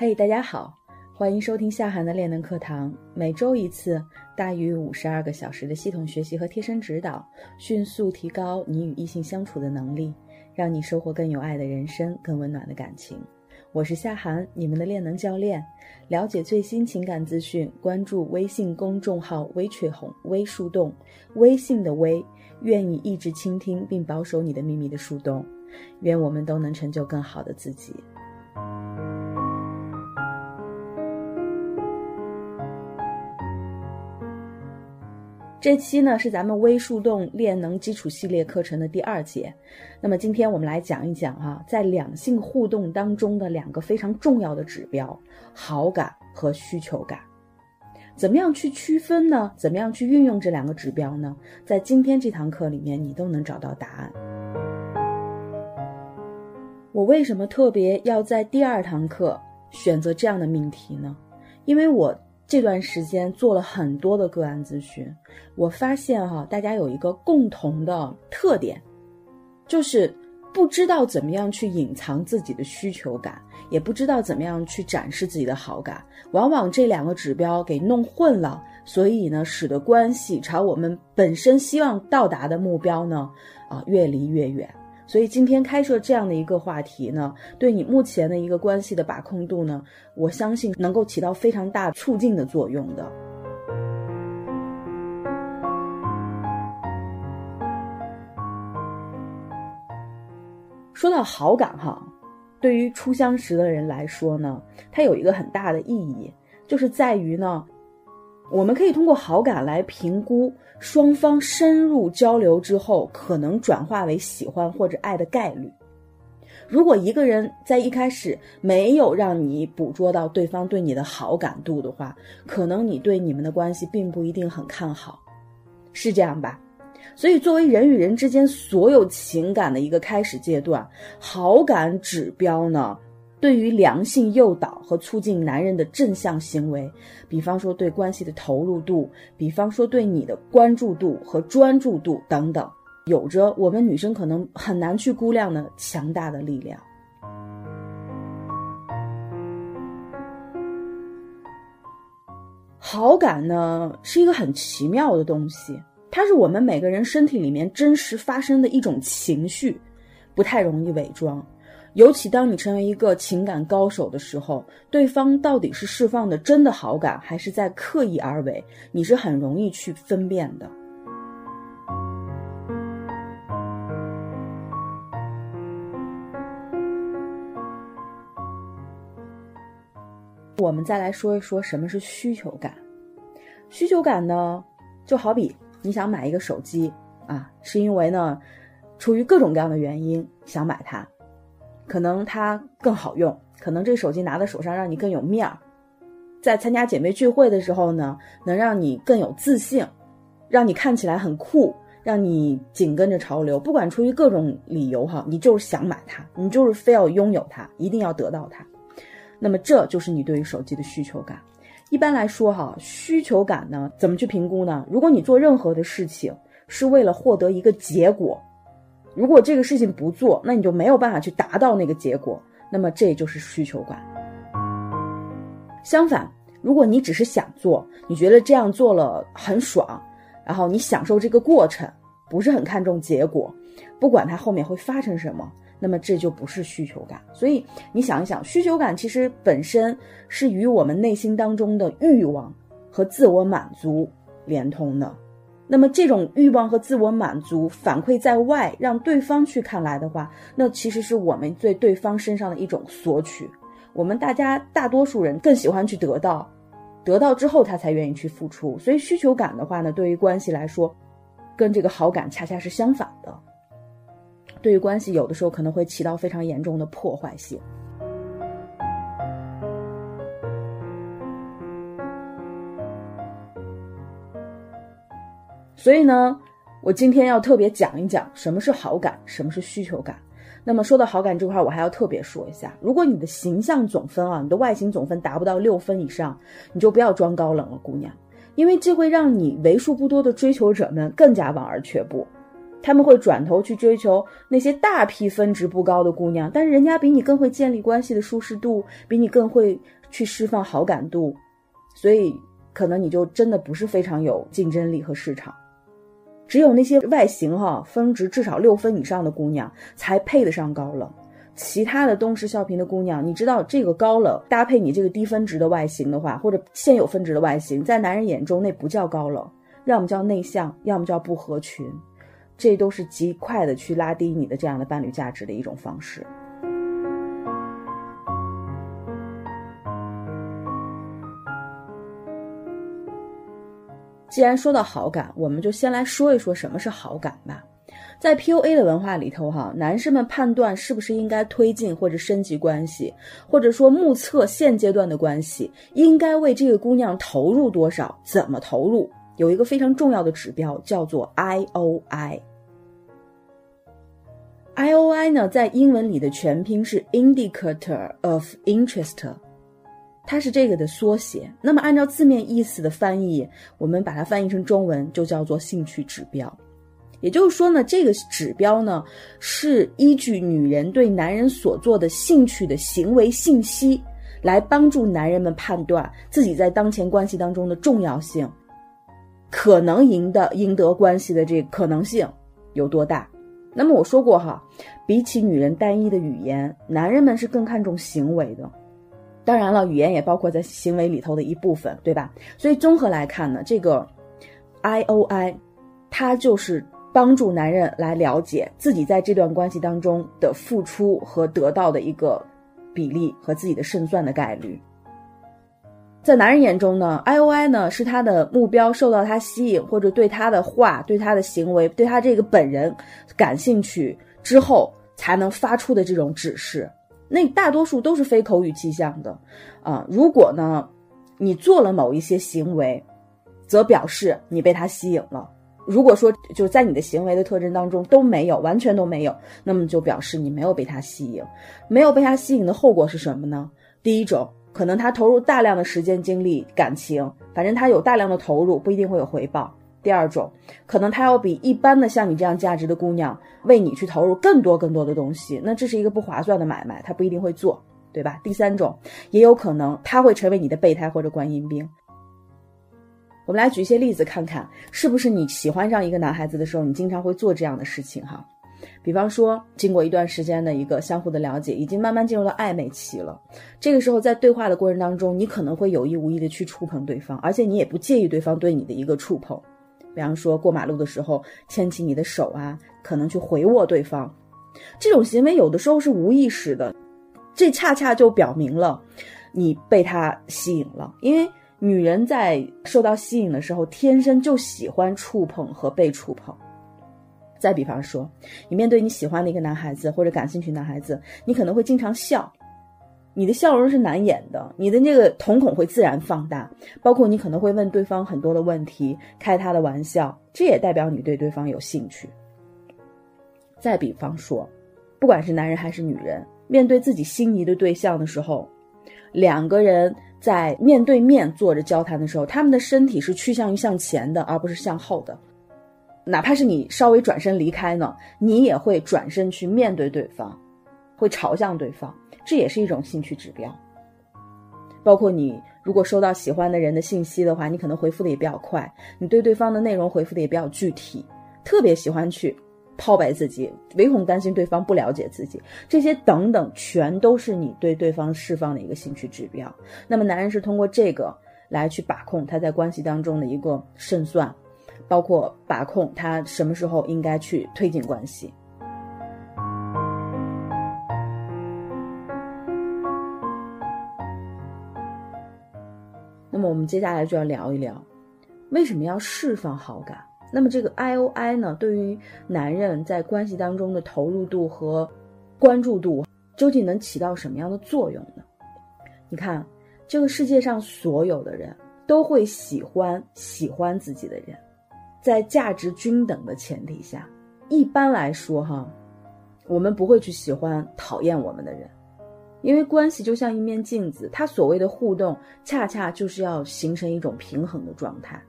嘿，大家好，欢迎收听夏涵的练能课堂，每周一次，大于五十二个小时的系统学习和贴身指导，迅速提高你与异性相处的能力，让你收获更有爱的人生，更温暖的感情。我是夏涵，你们的练能教练。了解最新情感资讯，关注微信公众号“微雀红”微树洞，微信的微，愿意一直倾听并保守你的秘密的树洞。愿我们都能成就更好的自己。这期呢是咱们微树洞练能基础系列课程的第二节，那么今天我们来讲一讲哈，在两性互动当中的两个非常重要的指标——好感和需求感。怎么样去区分呢？怎么样去运用这两个指标呢？在今天这堂课里面，你都能找到答案。我为什么特别要在第二堂课选择这样的命题呢？因为我。这段时间做了很多的个案咨询，我发现哈，大家有一个共同的特点，就是不知道怎么样去隐藏自己的需求感，也不知道怎么样去展示自己的好感，往往这两个指标给弄混了，所以呢，使得关系朝我们本身希望到达的目标呢，啊，越离越远。所以今天开设这样的一个话题呢，对你目前的一个关系的把控度呢，我相信能够起到非常大促进的作用的。说到好感哈，对于初相识的人来说呢，它有一个很大的意义，就是在于呢。我们可以通过好感来评估双方深入交流之后可能转化为喜欢或者爱的概率。如果一个人在一开始没有让你捕捉到对方对你的好感度的话，可能你对你们的关系并不一定很看好，是这样吧？所以，作为人与人之间所有情感的一个开始阶段，好感指标呢？对于良性诱导和促进男人的正向行为，比方说对关系的投入度，比方说对你的关注度和专注度等等，有着我们女生可能很难去估量的强大的力量。好感呢是一个很奇妙的东西，它是我们每个人身体里面真实发生的一种情绪，不太容易伪装。尤其当你成为一个情感高手的时候，对方到底是释放的真的好感，还是在刻意而为，你是很容易去分辨的。我们再来说一说什么是需求感。需求感呢，就好比你想买一个手机啊，是因为呢，出于各种各样的原因想买它。可能它更好用，可能这手机拿在手上让你更有面儿，在参加姐妹聚会的时候呢，能让你更有自信，让你看起来很酷，让你紧跟着潮流。不管出于各种理由哈，你就是想买它，你就是非要拥有它，一定要得到它。那么这就是你对于手机的需求感。一般来说哈，需求感呢怎么去评估呢？如果你做任何的事情是为了获得一个结果。如果这个事情不做，那你就没有办法去达到那个结果，那么这就是需求感。相反，如果你只是想做，你觉得这样做了很爽，然后你享受这个过程，不是很看重结果，不管它后面会发生什么，那么这就不是需求感。所以你想一想，需求感其实本身是与我们内心当中的欲望和自我满足连通的。那么这种欲望和自我满足反馈在外，让对方去看来的话，那其实是我们对对方身上的一种索取。我们大家大多数人更喜欢去得到，得到之后他才愿意去付出。所以需求感的话呢，对于关系来说，跟这个好感恰恰是相反的。对于关系，有的时候可能会起到非常严重的破坏性。所以呢，我今天要特别讲一讲什么是好感，什么是需求感。那么说到好感这块，我还要特别说一下，如果你的形象总分啊，你的外形总分达不到六分以上，你就不要装高冷了，姑娘，因为这会让你为数不多的追求者们更加望而却步。他们会转头去追求那些大批分值不高的姑娘，但是人家比你更会建立关系的舒适度，比你更会去释放好感度，所以可能你就真的不是非常有竞争力和市场。只有那些外形哈分值至少六分以上的姑娘才配得上高冷，其他的东施效颦的姑娘，你知道这个高冷搭配你这个低分值的外形的话，或者现有分值的外形，在男人眼中那不叫高冷，要么叫内向，要么叫不合群。这都是极快的去拉低你的这样的伴侣价值的一种方式。既然说到好感，我们就先来说一说什么是好感吧。在 PUA 的文化里头，哈，男士们判断是不是应该推进或者升级关系，或者说目测现阶段的关系，应该为这个姑娘投入多少，怎么投入？有一个非常重要的指标叫做 I O I。I O I 呢，在英文里的全拼是 Indicator of Interest，它是这个的缩写。那么按照字面意思的翻译，我们把它翻译成中文就叫做兴趣指标。也就是说呢，这个指标呢是依据女人对男人所做的兴趣的行为信息，来帮助男人们判断自己在当前关系当中的重要性。可能赢的赢得关系的这个可能性有多大？那么我说过哈，比起女人单一的语言，男人们是更看重行为的。当然了，语言也包括在行为里头的一部分，对吧？所以综合来看呢，这个 I O I，它就是帮助男人来了解自己在这段关系当中的付出和得到的一个比例和自己的胜算的概率。在男人眼中呢，I O I 呢是他的目标受到他吸引，或者对他的话、对他的行为、对他这个本人感兴趣之后才能发出的这种指示。那大多数都是非口语气象的，啊，如果呢你做了某一些行为，则表示你被他吸引了；如果说就在你的行为的特征当中都没有，完全都没有，那么就表示你没有被他吸引。没有被他吸引的后果是什么呢？第一种。可能他投入大量的时间、精力、感情，反正他有大量的投入，不一定会有回报。第二种，可能他要比一般的像你这样价值的姑娘为你去投入更多更多的东西，那这是一个不划算的买卖，他不一定会做，对吧？第三种，也有可能他会成为你的备胎或者观音兵。我们来举一些例子看看，是不是你喜欢上一个男孩子的时候，你经常会做这样的事情哈？比方说，经过一段时间的一个相互的了解，已经慢慢进入到暧昧期了。这个时候，在对话的过程当中，你可能会有意无意的去触碰对方，而且你也不介意对方对你的一个触碰。比方说，过马路的时候牵起你的手啊，可能去回握对方，这种行为有的时候是无意识的，这恰恰就表明了你被他吸引了。因为女人在受到吸引的时候，天生就喜欢触碰和被触碰。再比方说，你面对你喜欢的一个男孩子或者感兴趣男孩子，你可能会经常笑，你的笑容是难掩的，你的那个瞳孔会自然放大，包括你可能会问对方很多的问题，开他的玩笑，这也代表你对对方有兴趣。再比方说，不管是男人还是女人，面对自己心仪的对象的时候，两个人在面对面坐着交谈的时候，他们的身体是趋向于向前的，而不是向后的。哪怕是你稍微转身离开呢，你也会转身去面对对方，会朝向对方，这也是一种兴趣指标。包括你如果收到喜欢的人的信息的话，你可能回复的也比较快，你对对方的内容回复的也比较具体，特别喜欢去抛白自己，唯恐担心对方不了解自己，这些等等，全都是你对对方释放的一个兴趣指标。那么男人是通过这个来去把控他在关系当中的一个胜算。包括把控他什么时候应该去推进关系。那么我们接下来就要聊一聊，为什么要释放好感？那么这个 I O I 呢，对于男人在关系当中的投入度和关注度，究竟能起到什么样的作用呢？你看，这个世界上所有的人都会喜欢喜欢自己的人。在价值均等的前提下，一般来说，哈，我们不会去喜欢讨厌我们的人，因为关系就像一面镜子，它所谓的互动，恰恰就是要形成一种平衡的状态。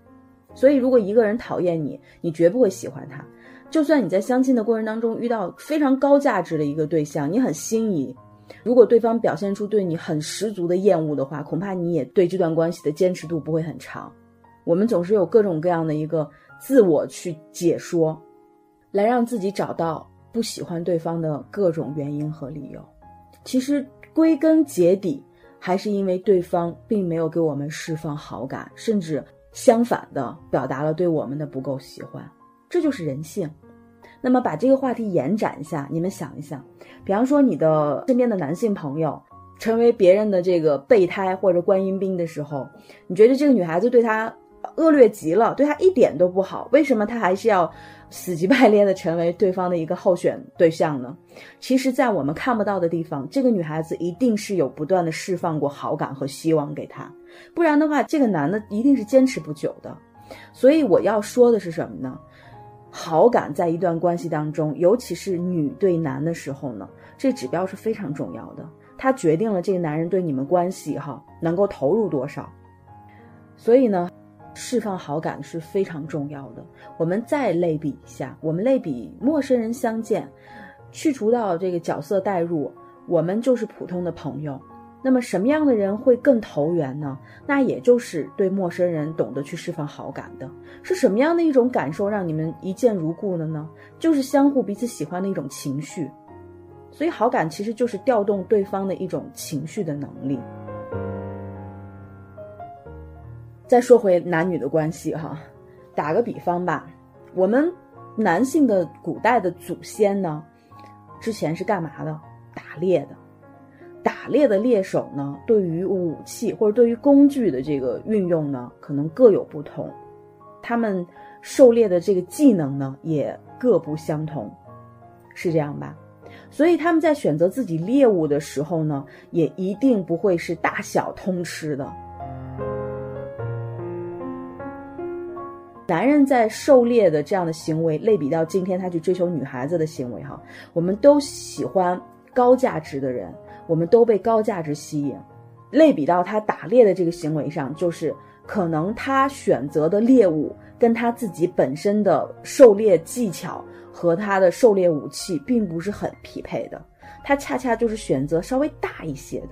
所以，如果一个人讨厌你，你绝不会喜欢他；就算你在相亲的过程当中遇到非常高价值的一个对象，你很心仪，如果对方表现出对你很十足的厌恶的话，恐怕你也对这段关系的坚持度不会很长。我们总是有各种各样的一个自我去解说，来让自己找到不喜欢对方的各种原因和理由。其实归根结底，还是因为对方并没有给我们释放好感，甚至相反的表达了对我们的不够喜欢。这就是人性。那么把这个话题延展一下，你们想一想，比方说你的身边的男性朋友成为别人的这个备胎或者观音兵的时候，你觉得这个女孩子对他恶劣极了，对他一点都不好，为什么他还是要死乞白赖的成为对方的一个候选对象呢？其实，在我们看不到的地方，这个女孩子一定是有不断的释放过好感和希望给他，不然的话，这个男的一定是坚持不久的。所以我要说的是什么呢？好感在一段关系当中，尤其是女对男的时候呢，这指标是非常重要的，它决定了这个男人对你们关系哈能够投入多少。所以呢，释放好感是非常重要的。我们再类比一下，我们类比陌生人相见，去除到这个角色代入，我们就是普通的朋友。那么什么样的人会更投缘呢？那也就是对陌生人懂得去释放好感的，是什么样的一种感受让你们一见如故的呢？就是相互彼此喜欢的一种情绪。所以好感其实就是调动对方的一种情绪的能力。再说回男女的关系哈，打个比方吧，我们男性的古代的祖先呢，之前是干嘛的？打猎的。打猎的猎手呢，对于武器或者对于工具的这个运用呢，可能各有不同。他们狩猎的这个技能呢，也各不相同，是这样吧？所以他们在选择自己猎物的时候呢，也一定不会是大小通吃的。男人在狩猎的这样的行为，类比到今天他去追求女孩子的行为，哈，我们都喜欢高价值的人。我们都被高价值吸引，类比到他打猎的这个行为上，就是可能他选择的猎物跟他自己本身的狩猎技巧和他的狩猎武器并不是很匹配的，他恰恰就是选择稍微大一些的，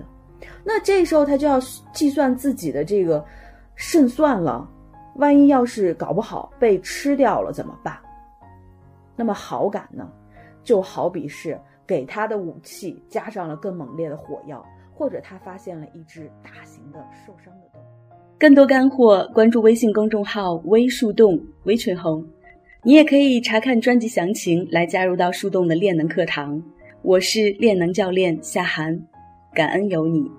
那这时候他就要计算自己的这个胜算了，万一要是搞不好被吃掉了怎么办？那么好感呢，就好比是。给他的武器加上了更猛烈的火药，或者他发现了一只大型的受伤的动物。更多干货，关注微信公众号“微树洞”微群红，你也可以查看专辑详情来加入到树洞的练能课堂。我是练能教练夏涵，感恩有你。